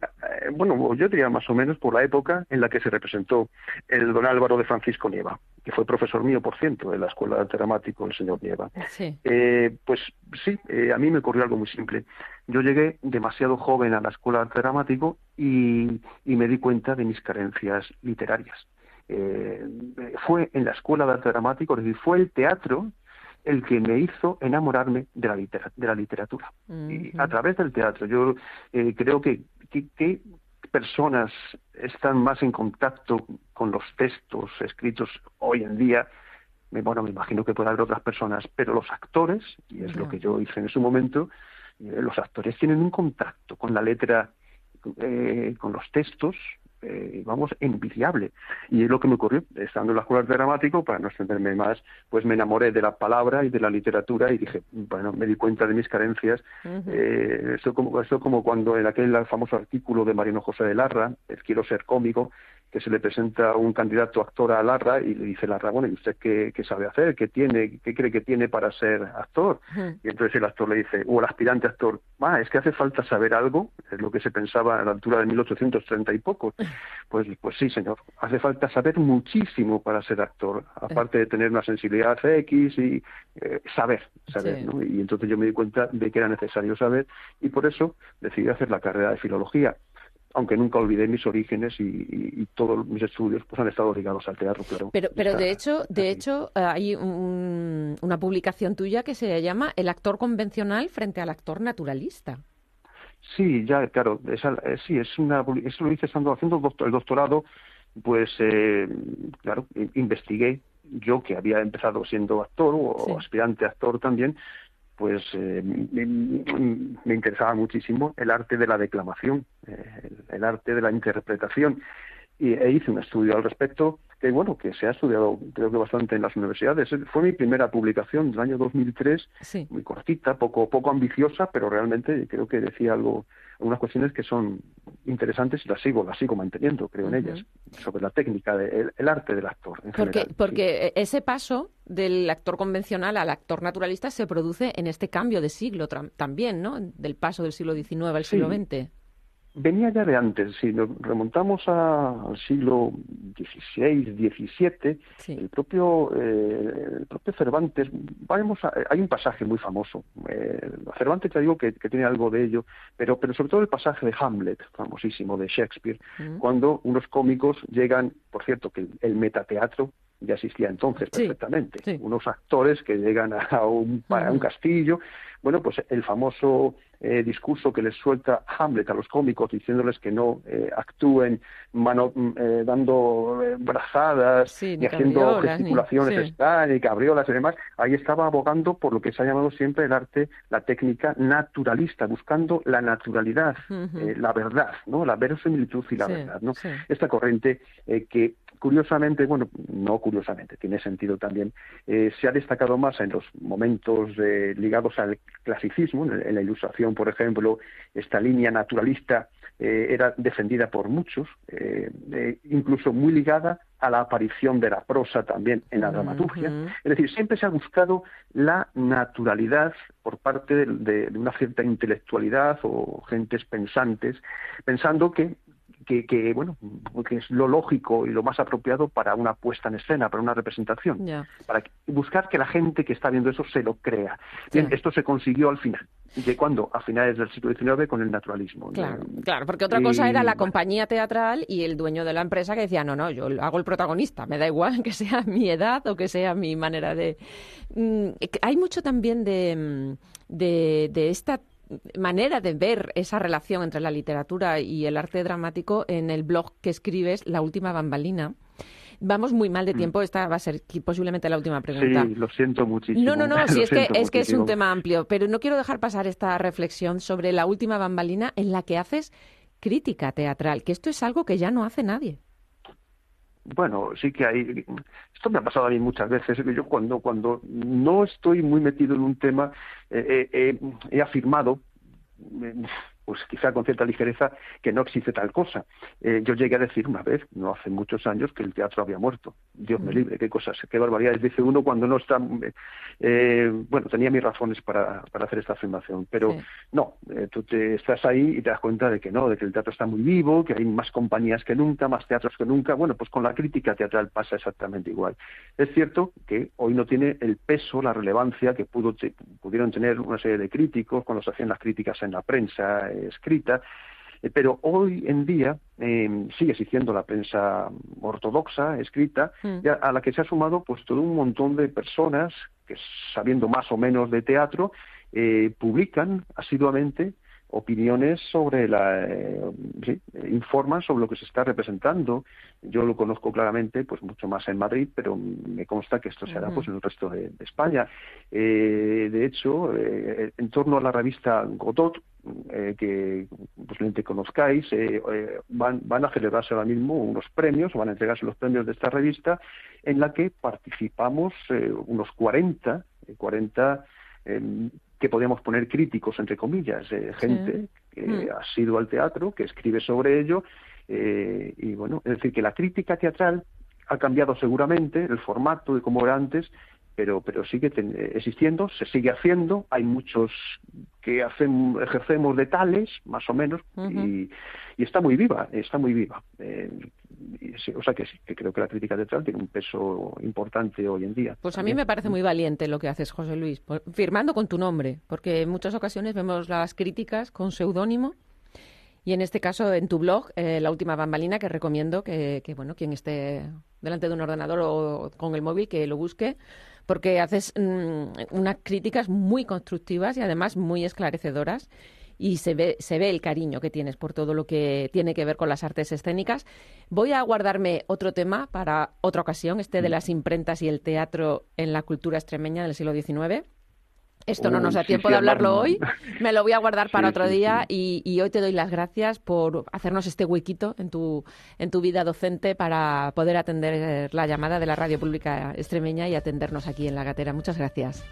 bueno, yo diría más o menos por la época en la que se representó el don Álvaro de Francisco Nieva, que fue profesor mío, por cierto, de la Escuela de Arte Dramático, el señor Nieva. Sí. Eh, pues sí, eh, a mí me ocurrió algo muy simple. Yo llegué demasiado joven a la escuela de arte dramático y, y me di cuenta de mis carencias literarias. Eh, fue en la escuela de arte dramático, es decir, fue el teatro el que me hizo enamorarme de la, litera- de la literatura. Y a través del teatro, yo eh, creo que, que, que personas están más en contacto con los textos escritos hoy en día. Bueno, me imagino que puede haber otras personas, pero los actores, y es lo que yo hice en su momento, eh, los actores tienen un contacto con la letra, eh, con los textos, eh, vamos, envidiable. Y es lo que me ocurrió, estando en la escuela de dramático, para no extenderme más, pues me enamoré de la palabra y de la literatura y dije, bueno, me di cuenta de mis carencias. Eh, esto, como, esto como cuando en aquel famoso artículo de Mariano José de Larra, el Quiero ser cómico, que se le presenta un candidato actor a Larra y le dice Larra, bueno, ¿y usted qué, qué sabe hacer? ¿Qué tiene? ¿Qué cree que tiene para ser actor? Y entonces el actor le dice, o el aspirante actor, ah, es que hace falta saber algo, es lo que se pensaba a la altura de 1830 y poco. Pues, pues sí, señor, hace falta saber muchísimo para ser actor, aparte de tener una sensibilidad X y eh, saber, saber, Sí. ¿no? Y entonces yo me di cuenta de que era necesario saber y por eso decidí hacer la carrera de filología aunque nunca olvidé mis orígenes y, y- y todos mis estudios pues han estado ligados al teatro, claro. Pero, pero de hecho, de hecho hay un- una publicación tuya que se llama El actor convencional frente al actor naturalista. Sí, ya, claro, esa, eh, sí, es una, eso lo hice estando haciendo el doctor- el doctorado, pues, eh, claro, in- investigué, yo que había empezado siendo actor o Sí. aspirante a actor también, pues eh, me, interesaba muchísimo el arte de la declamación, eh, el, el arte de la interpretación, y e hice un estudio al respecto que bueno que se ha estudiado creo que bastante en las universidades fue mi primera publicación del año 2003 Sí. muy cortita poco poco ambiciosa pero realmente creo que decía algo algunas cuestiones que son interesantes y las sigo las sigo manteniendo creo en ellas sobre la técnica de- el, el arte del actor en Porque, general, sí. porque ese paso del actor convencional al actor naturalista se produce en este cambio de siglo también, ¿no? Del paso del siglo XIX al Sí. siglo XX. Venía ya de antes. Si nos remontamos a- al siglo XVI, XVII, Sí. el propio eh, el propio Cervantes, vamos a- hay un pasaje muy famoso. Eh, Cervantes ya digo que, que tiene algo de ello, pero pero sobre todo el pasaje de Hamlet, famosísimo de Shakespeare, Mm. cuando unos cómicos llegan, por cierto, que el, el metateatro ya existía entonces perfectamente, sí. unos actores que llegan a, un, a un castillo, bueno, pues el famoso eh, discurso que les suelta Hamlet a los cómicos diciéndoles que no eh, actúen mano, mm, eh, dando eh, brazadas Sí, ni ni haciendo ni- gesticulaciones sí. extrañas, ni cabriolas y demás, ahí estaba abogando por lo que se ha llamado siempre el arte, la técnica naturalista, buscando la naturalidad, eh, la verdad, ¿no? La verosimilitud y la verdad, ¿no? Esta corriente que curiosamente, bueno, no curiosamente, tiene sentido también, eh, se ha destacado más en los momentos eh, ligados al clasicismo, en, la ilustración, por ejemplo, esta línea naturalista eh, era defendida por muchos, incluso muy ligada a la aparición de la prosa también en la dramaturgia. Es decir, siempre se ha buscado la naturalidad por parte de, de- de una cierta intelectualidad o gentes pensantes, pensando que, que, que, bueno, que es lo lógico y lo más apropiado para una puesta en escena, para una representación, para buscar que la gente que está viendo eso se lo crea. Bien, esto se consiguió al final. ¿De cuándo? A finales del siglo XIX con el naturalismo. ¿no? Claro, claro, porque otra cosa Y, era la bueno, compañía teatral y el dueño de la empresa que decía, no, no, yo hago el protagonista, me da igual que sea mi edad o que sea mi manera de... Mm, hay mucho también de, mm, de, de esta manera de ver esa relación entre la literatura y el arte dramático en el blog que escribes, La Última Bambalina. Vamos muy mal de mm. tiempo, esta va a ser posiblemente la última pregunta. Sí, lo siento muchísimo. No, no, no, sí, es, que, es que es un tema amplio, pero no quiero dejar pasar esta reflexión sobre La Última Bambalina en la que haces crítica teatral, que esto es algo que ya no hace nadie bueno, sí que hay. Esto me ha pasado a mí muchas veces. Yo cuando cuando no estoy muy metido en un tema eh, eh, he afirmado pues quizá con cierta ligereza, que no existe tal cosa. Eh, yo llegué a decir una vez, no hace muchos años, que el teatro había muerto. Dios me mm. libre, qué cosas, qué barbaridades dice uno cuando no está... Eh, bueno, tenía mis razones para, para hacer esta afirmación, pero no, eh, tú te estás ahí y te das cuenta de que no, de que el teatro está muy vivo, que hay más compañías que nunca, más teatros que nunca. Bueno, pues con la crítica teatral pasa exactamente igual. Es cierto que hoy no tiene el peso, la relevancia que pudo pudieron tener una serie de críticos cuando se hacían las críticas en la prensa escrita, eh, pero hoy en día em, sigue existiendo la prensa ortodoxa escrita, mm. a la que se ha sumado pues todo un montón de personas que sabiendo más o menos de teatro eh, publican asiduamente opiniones sobre la eh, sí, informan sobre lo que se está representando. Yo lo conozco claramente pues mucho más en Madrid pero me consta que esto se hará pues en el resto de, España. Eh, de hecho eh, en torno a la revista Godot que posiblemente conozcáis van, van a celebrarse ahora mismo unos premios van a entregarse los premios de esta revista en la que participamos unos 40 40 que podríamos poner críticos, entre comillas, eh, gente que mm. ha sido al teatro, que escribe sobre ello, eh, y bueno, es decir, que la crítica teatral ha cambiado seguramente el formato de cómo era antes, pero, pero sigue existiendo, se sigue haciendo, hay muchos que hacen, ejercemos de tales, más o menos, y, está muy viva, está muy viva. Eh, o sea que sí, que creo que la crítica teatral tiene un peso importante hoy en día. Pues a mí me parece muy valiente lo que haces, José Luis, firmando con tu nombre, porque en muchas ocasiones vemos las críticas con seudónimo. Y en este caso, en tu blog, eh, La Última Bambalina, que recomiendo que, que, bueno, quien esté delante de un ordenador o con el móvil, que lo busque, porque haces mm, unas críticas muy constructivas y además muy esclarecedoras y se ve, se ve el cariño que tienes por todo lo que tiene que ver con las artes escénicas. Voy a guardarme otro tema para otra ocasión, este de mm. las imprentas y el teatro en la cultura extremeña del siglo XIX. Esto no nos da tiempo de hablarlo hoy. Me lo voy a guardar para otro día y, hoy te doy las gracias por hacernos este huequito en tu, en tu vida docente para poder atender la llamada de la Radio Pública Extremeña y atendernos aquí en La Gatera. Muchas gracias.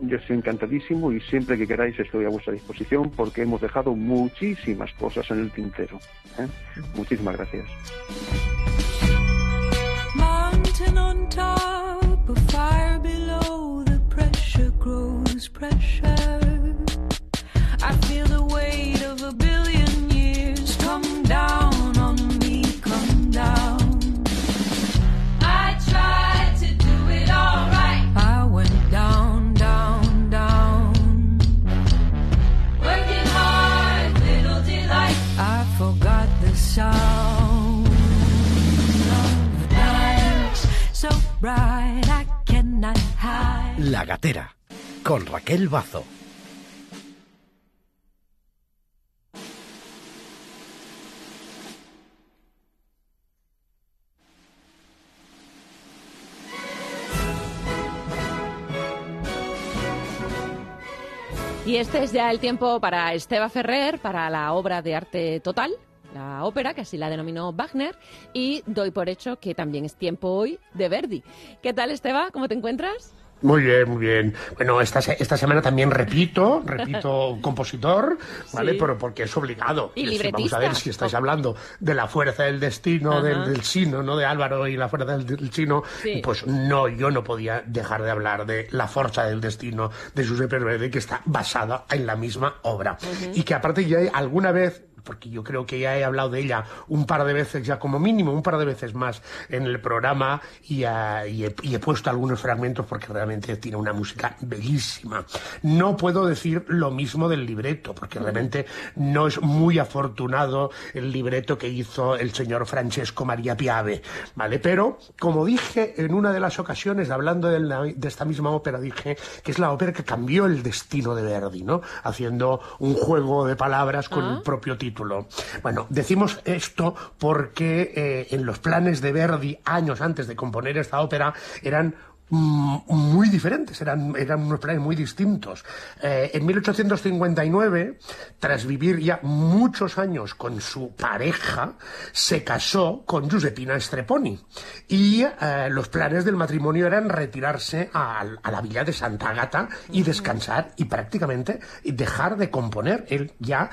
Yo estoy encantadísimo y siempre que queráis estoy a vuestra disposición porque hemos dejado muchísimas cosas en el tintero. ¿eh? Muchísimas gracias. Grows pressure. I feel the weight of a billion years come down on me, come down. I tried to do it all right. I went down, down, down. Working hard, little delight. I forgot the sound of night so bright I cannot hide. La gatera con Raquel Bazo. Y este es ya el tiempo para Esteba Ferrer, para la obra de arte total, la ópera, que así la denominó Wagner, y doy por hecho que también es tiempo hoy de Verdi. ¿Qué tal, Esteba? ¿Cómo te encuentras? Muy bien, muy bien. Bueno, esta, esta semana también repito, repito compositor, ¿vale? Pero porque es obligado. Y Vamos a ver si estáis hablando de la fuerza del destino del, chino, ¿no? De Álvaro y la fuerza del, chino. Pues no, yo no podía dejar de hablar de la fuerza del destino de Giuseppe Verdi, que está basada en la misma obra. Y que aparte ya alguna vez porque yo creo que ya he hablado de ella un par de veces, ya como mínimo un par de veces más en el programa y, he, puesto algunos fragmentos porque realmente tiene una música bellísima. No puedo decir lo mismo del libreto, porque realmente no es muy afortunado el libreto que hizo el señor Francesco María Piave, ¿vale? Pero, como dije en una de las ocasiones, hablando de, de esta misma ópera, dije que es la ópera que cambió el destino de Verdi, ¿no? Haciendo un juego de palabras con el ah. propio título. Bueno, decimos esto porque eh, en los planes de Verdi, años antes de componer esta ópera, eran muy diferentes, eran, eran unos planes muy distintos. Eh, en 1859, tras vivir ya muchos años con su pareja, se casó con Giuseppina Streponi y eh, los planes del matrimonio eran retirarse a, la villa de Santa Agata y descansar y prácticamente dejar de componer. Él ya,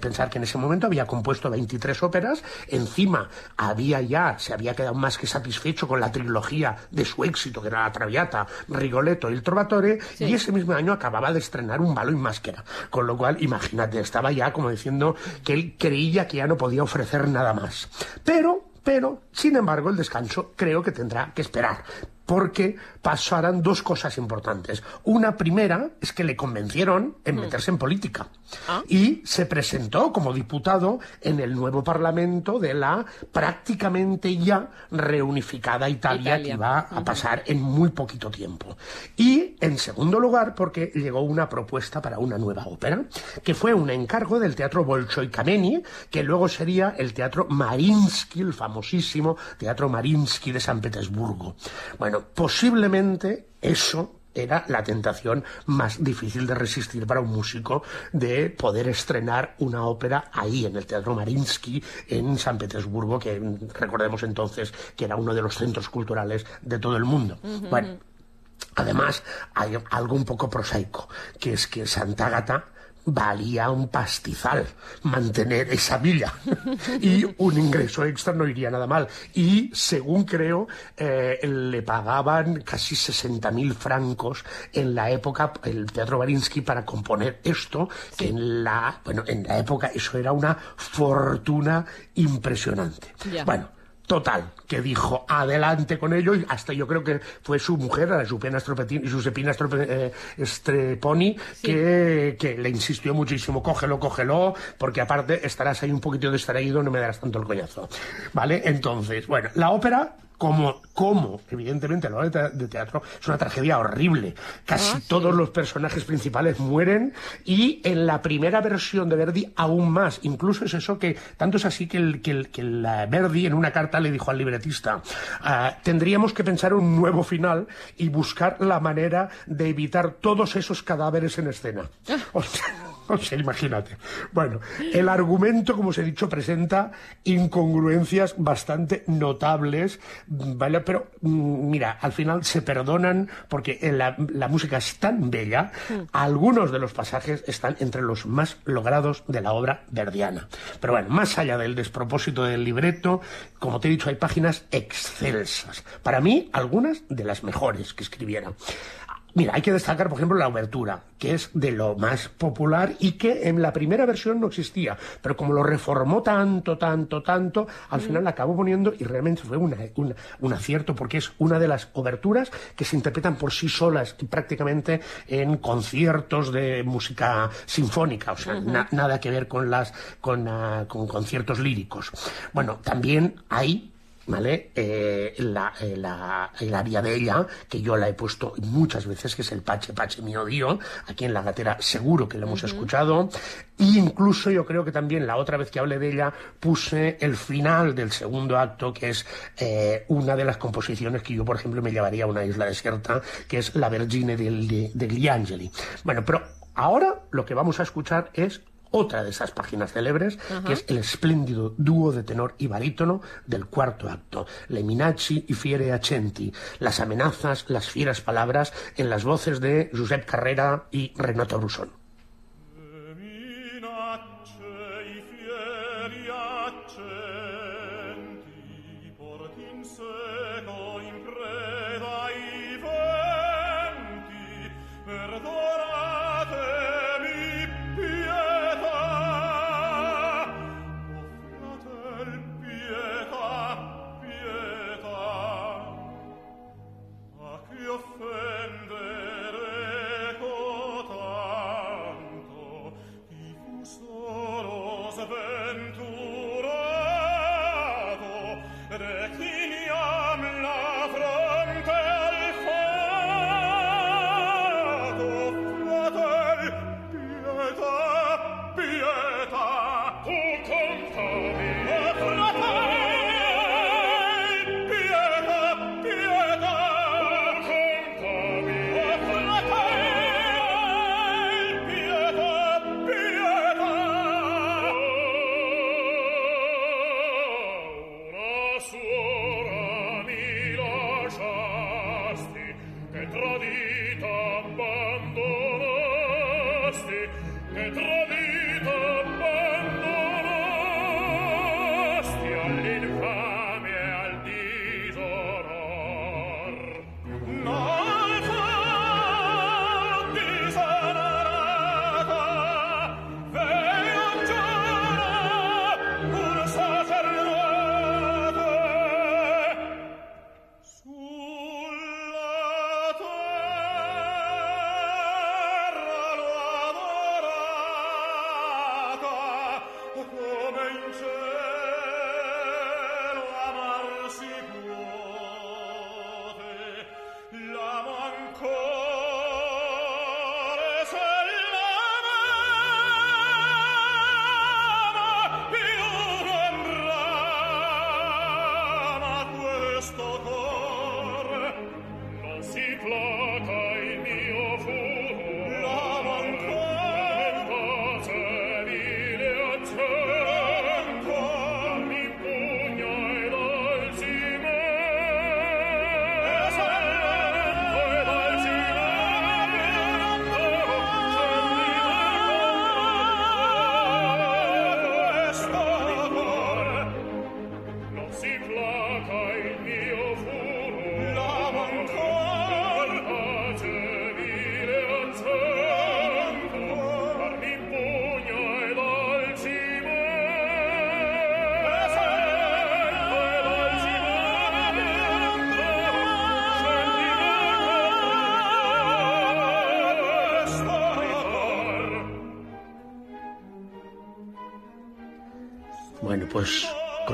pensar que en ese momento había compuesto 23 óperas, encima había ya, se había quedado más que satisfecho con la trilogía de su éxito, que era Traviata, Rigoletto y el Trovatore, y ese mismo año acababa de estrenar Un balo y máscara. Con lo cual, imagínate, estaba ya como diciendo que él creía que ya no podía ofrecer nada más. Pero pero, sin embargo, el descanso creo que tendrá que esperar porque pasarán dos cosas importantes. Una primera es que le convencieron en mm. meterse en política ah. y se presentó como diputado en el nuevo Parlamento de la prácticamente ya reunificada Italia, que va a pasar en muy poquito tiempo. Y en segundo lugar porque llegó una propuesta para una nueva ópera, que fue un encargo del Teatro Bolshoi Kameni, que luego sería el Teatro Marinsky, el famosísimo Teatro Marinsky de San Petersburgo. Bueno, posiblemente eso era la tentación más difícil de resistir para un músico de poder estrenar una ópera ahí en el Teatro Marinsky en San Petersburgo, que recordemos entonces que era uno de los centros culturales de todo el mundo. Bueno, además hay algo un poco prosaico, que es que Santa Gata valía un pastizal mantener esa villa y un ingreso extra no iría nada mal. Y según creo, eh, le pagaban casi 60.000 francos en la época el Teatro Barinsky para componer esto, que en la, bueno, en la época eso era una fortuna impresionante. Bueno, total, que dijo adelante con ello, y hasta yo creo que fue su mujer, la Giuseppina eh, Streponi, que, que, le insistió muchísimo, cógelo, cógelo, porque aparte estarás ahí un poquito distraído, no me darás tanto el coñazo. ¿Vale? Entonces, bueno, la ópera como, como evidentemente la obra de teatro es una tragedia horrible. Casi ah, todos los personajes principales mueren y en la primera versión de Verdi aún más. Incluso es eso que, tanto es así que, el, que, que la Verdi en una carta le dijo al libretista, ah, tendríamos que pensar un nuevo final y buscar la manera de evitar todos esos cadáveres en escena. Ah. O sea, imagínate. Bueno, el argumento, como os he dicho, presenta incongruencias bastante notables, ¿vale? Pero mm, mira, al final se perdonan porque la, la música es tan bella, mm. algunos de los pasajes están entre los más logrados de la obra verdiana. Pero bueno, más allá del despropósito del libreto, como te he dicho, hay páginas excelsas. Para mí, algunas de las mejores que escribieron. Mira, hay que destacar, por ejemplo, la obertura, que es de lo más popular y que en la primera versión no existía, pero como lo reformó tanto, tanto, tanto, al final la acabó poniendo y realmente fue un acierto porque es una de las oberturas que se interpretan por sí solas y prácticamente en conciertos de música sinfónica, o sea, nada que ver con las con, ah, con conciertos líricos. Bueno, también hay ¿vale? Eh, la, eh, la, el área de ella, que yo la he puesto muchas veces, que es el Pache Pache Mío Dio, aquí en la gatera seguro que lo hemos escuchado, e incluso yo creo que también la otra vez que hablé de ella puse el final del segundo acto, que es eh, una de las composiciones que yo, por ejemplo, me llevaría a una isla desierta, que es La Vergine de, de Gli Angeli. Bueno, pero ahora lo que vamos a escuchar es otra de esas páginas célebres, que es el espléndido dúo de tenor y barítono del cuarto acto, Le Minacci y Fiere Accenti, las amenazas, las fieras palabras en las voces de Josep Carrera y Renato Brusón.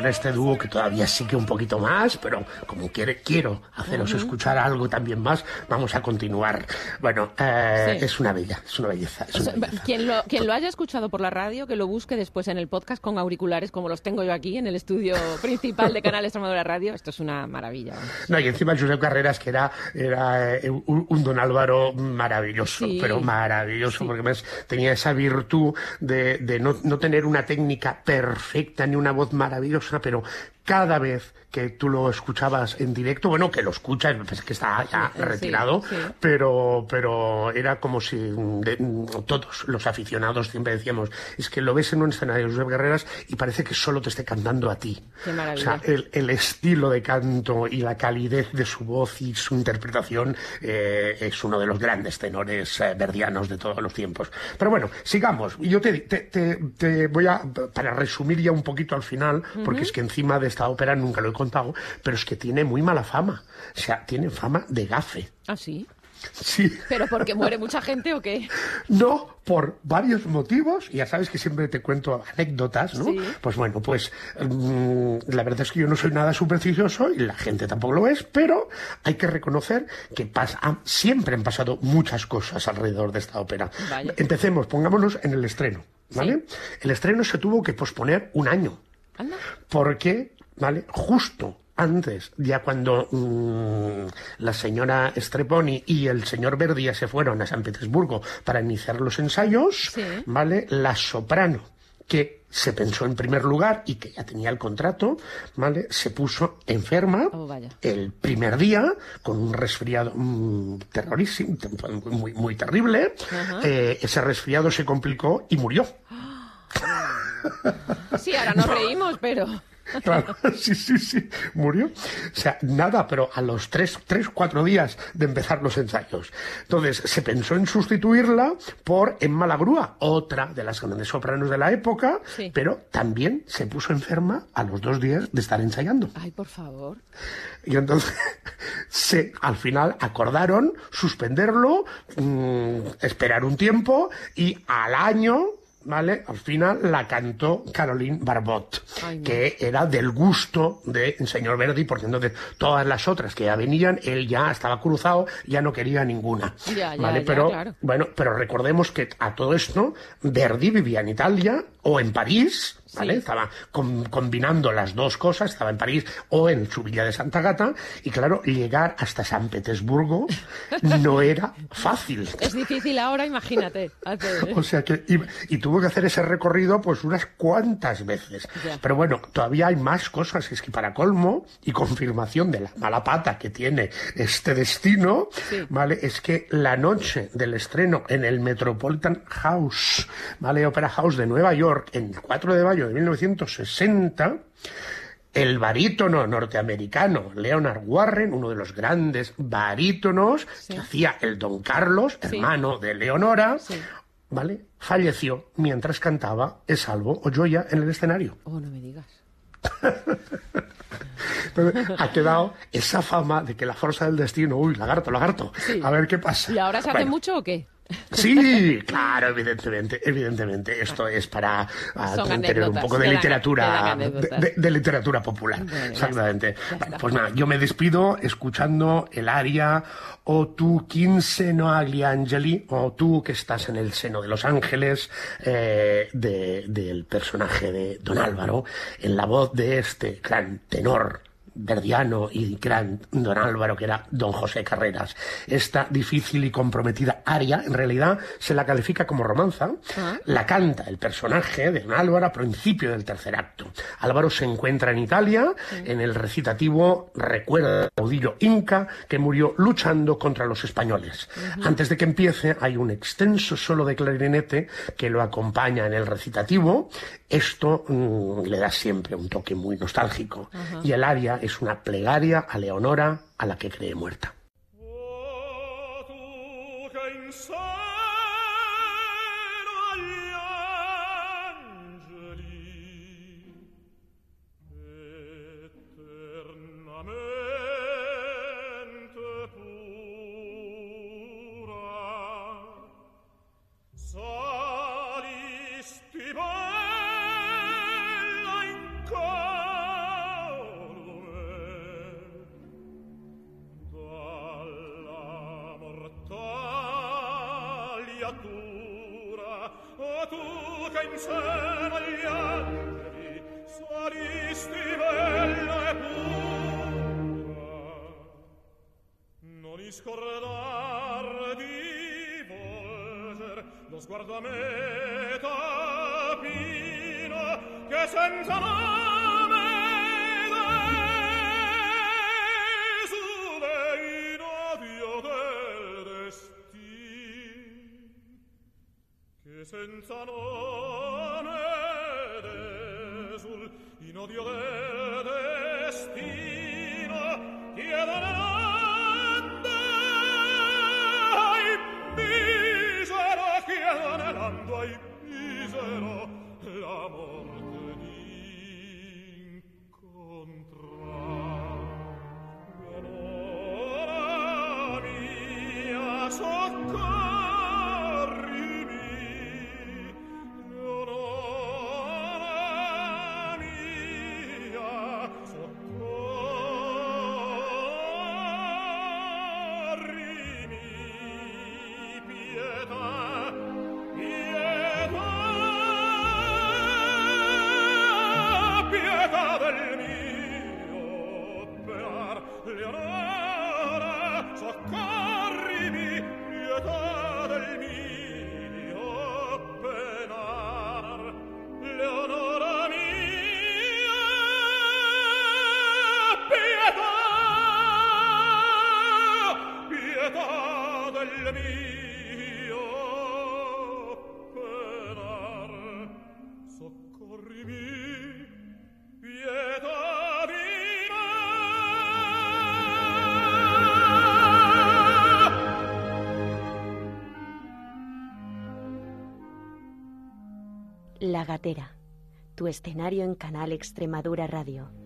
Este dúo que todavía sigue un poquito más, pero como quiere, quiero haceros escuchar algo también más, vamos a continuar. Bueno, eh, Sí. es una bella, es una belleza. es O una sea, belleza. quien, lo, quien lo haya escuchado por la radio, que lo busque después en el podcast con auriculares, como los tengo yo aquí en el estudio principal de Canal Extremadura Radio. Esto es una maravilla. No, y encima Josep Carreras, que era, era eh, un, un don Álvaro maravilloso, Sí. pero maravilloso, porque además tenía esa virtud de, de no, no tener una técnica perfecta ni una voz maravillosa, pero cada vez que tú lo escuchabas en directo, bueno, que lo escuchas, parece que está ya Sí, retirado, sí. pero, pero era como si de- todos los aficionados siempre decíamos, es que lo ves en un escenario de Josep Carreras y parece que solo te esté cantando a ti. Qué O sea, el, el estilo de canto y la calidez de su voz y su interpretación eh, es uno de los grandes tenores eh, verdianos de todos los tiempos. Pero bueno, sigamos. Yo te, te- te- te voy a, para resumir ya un poquito al final, porque es que encima de esta ópera nunca lo he contado, pero es que tiene muy mala fama. O sea, tiene fama de gafe. ¿Ah, sí? Sí. ¿Pero porque muere mucha gente o qué? No, por varios motivos. Ya sabes que siempre te cuento anécdotas, ¿no? Sí. Pues bueno, pues mm, la verdad es que yo no soy nada supersticioso y la gente tampoco lo es, pero hay que reconocer que pas- han- siempre han pasado muchas cosas alrededor de esta ópera. Empecemos, pongámonos en el estreno, ¿vale? El estreno se tuvo que posponer un año Anda. porque, ¿vale? Justo antes, ya cuando mm, la señora Streponi y el señor Verdi se fueron a San Petersburgo para iniciar los ensayos, Sí. ¿vale? La soprano, que se pensó en primer lugar y que ya tenía el contrato, ¿vale? Se puso enferma Oh, el primer día con un resfriado mm, terrorísimo, muy, muy terrible. Eh, ese resfriado se complicó y murió. Sí, ahora nos reímos, pero... Claro, sí, sí, sí, murió. O sea, nada, pero a los tres, tres, cuatro días de empezar los ensayos. Entonces, se pensó en sustituirla por Emma Lagrúa, otra de las grandes sopranos de la época, Sí. pero también se puso enferma a los dos días de estar ensayando. Ay, por favor. Y entonces, se, al final acordaron suspenderlo, mm, esperar un tiempo y al año, ¿vale? Al final la cantó Caroline Barbot, Ay, no. que era del gusto del señor Verdi, porque entonces todas las otras que ya venían, él ya estaba cruzado, ya no quería ninguna. Ya, ya, ¿vale? ya, pero, claro. bueno, pero recordemos que a todo esto, Verdi vivía en Italia o en París, ¿vale? Sí. Estaba com- combinando las dos cosas, estaba en París o en su villa de Santa Gata, y claro, llegar hasta San Petersburgo no era fácil. Es difícil ahora, imagínate. O sea que, y, y tuvo que hacer ese recorrido pues unas cuantas veces. Ya. Pero bueno, todavía hay más cosas. Es que para colmo y confirmación de la mala pata que tiene este destino, Sí. ¿vale? Es que la noche del estreno en el Metropolitan House, ¿vale? Opera House de Nueva York, en el 4 de mayo de 1960, el barítono norteamericano Leonard Warren, uno de los grandes barítonos que hacía el Don Carlos, Sí. hermano de Leonora, Sí. ¿vale? Falleció mientras cantaba El Salvo o Joya en el escenario. Oh, no me digas. Entonces, ha quedado esa fama de que la fuerza del destino, uy, lagarto, lagarto, a ver qué pasa. ¿Y ahora se hace Bueno, mucho o qué? Sí, claro, evidentemente, evidentemente. Esto es para Son tener un poco de literatura, de, literatura popular. Bueno, ya Exactamente. está, ya Bueno, está. pues nada, yo me despido escuchando el aria O tu quince no agli angeli, o tú que estás en el seno de los ángeles, eh, de- del personaje de Don Álvaro, en la voz de este gran tenor verdiano y gran don Álvaro, que era don José Carreras. Esta difícil y comprometida aria, en realidad, se la califica como romanza. Ah. La canta el personaje de don Álvaro a principio del tercer acto. Álvaro se encuentra en Italia, en el recitativo recuerda al caudillo inca que murió luchando contra los españoles. Antes de que empiece, hay un extenso solo de clarinete que lo acompaña en el recitativo. Esto mm, le da siempre un toque muy nostálgico. Y el aria es una plegaria a Leonora, a la que cree muerta. Odio del destino Gatera, tu escenario en Canal Extremadura Radio.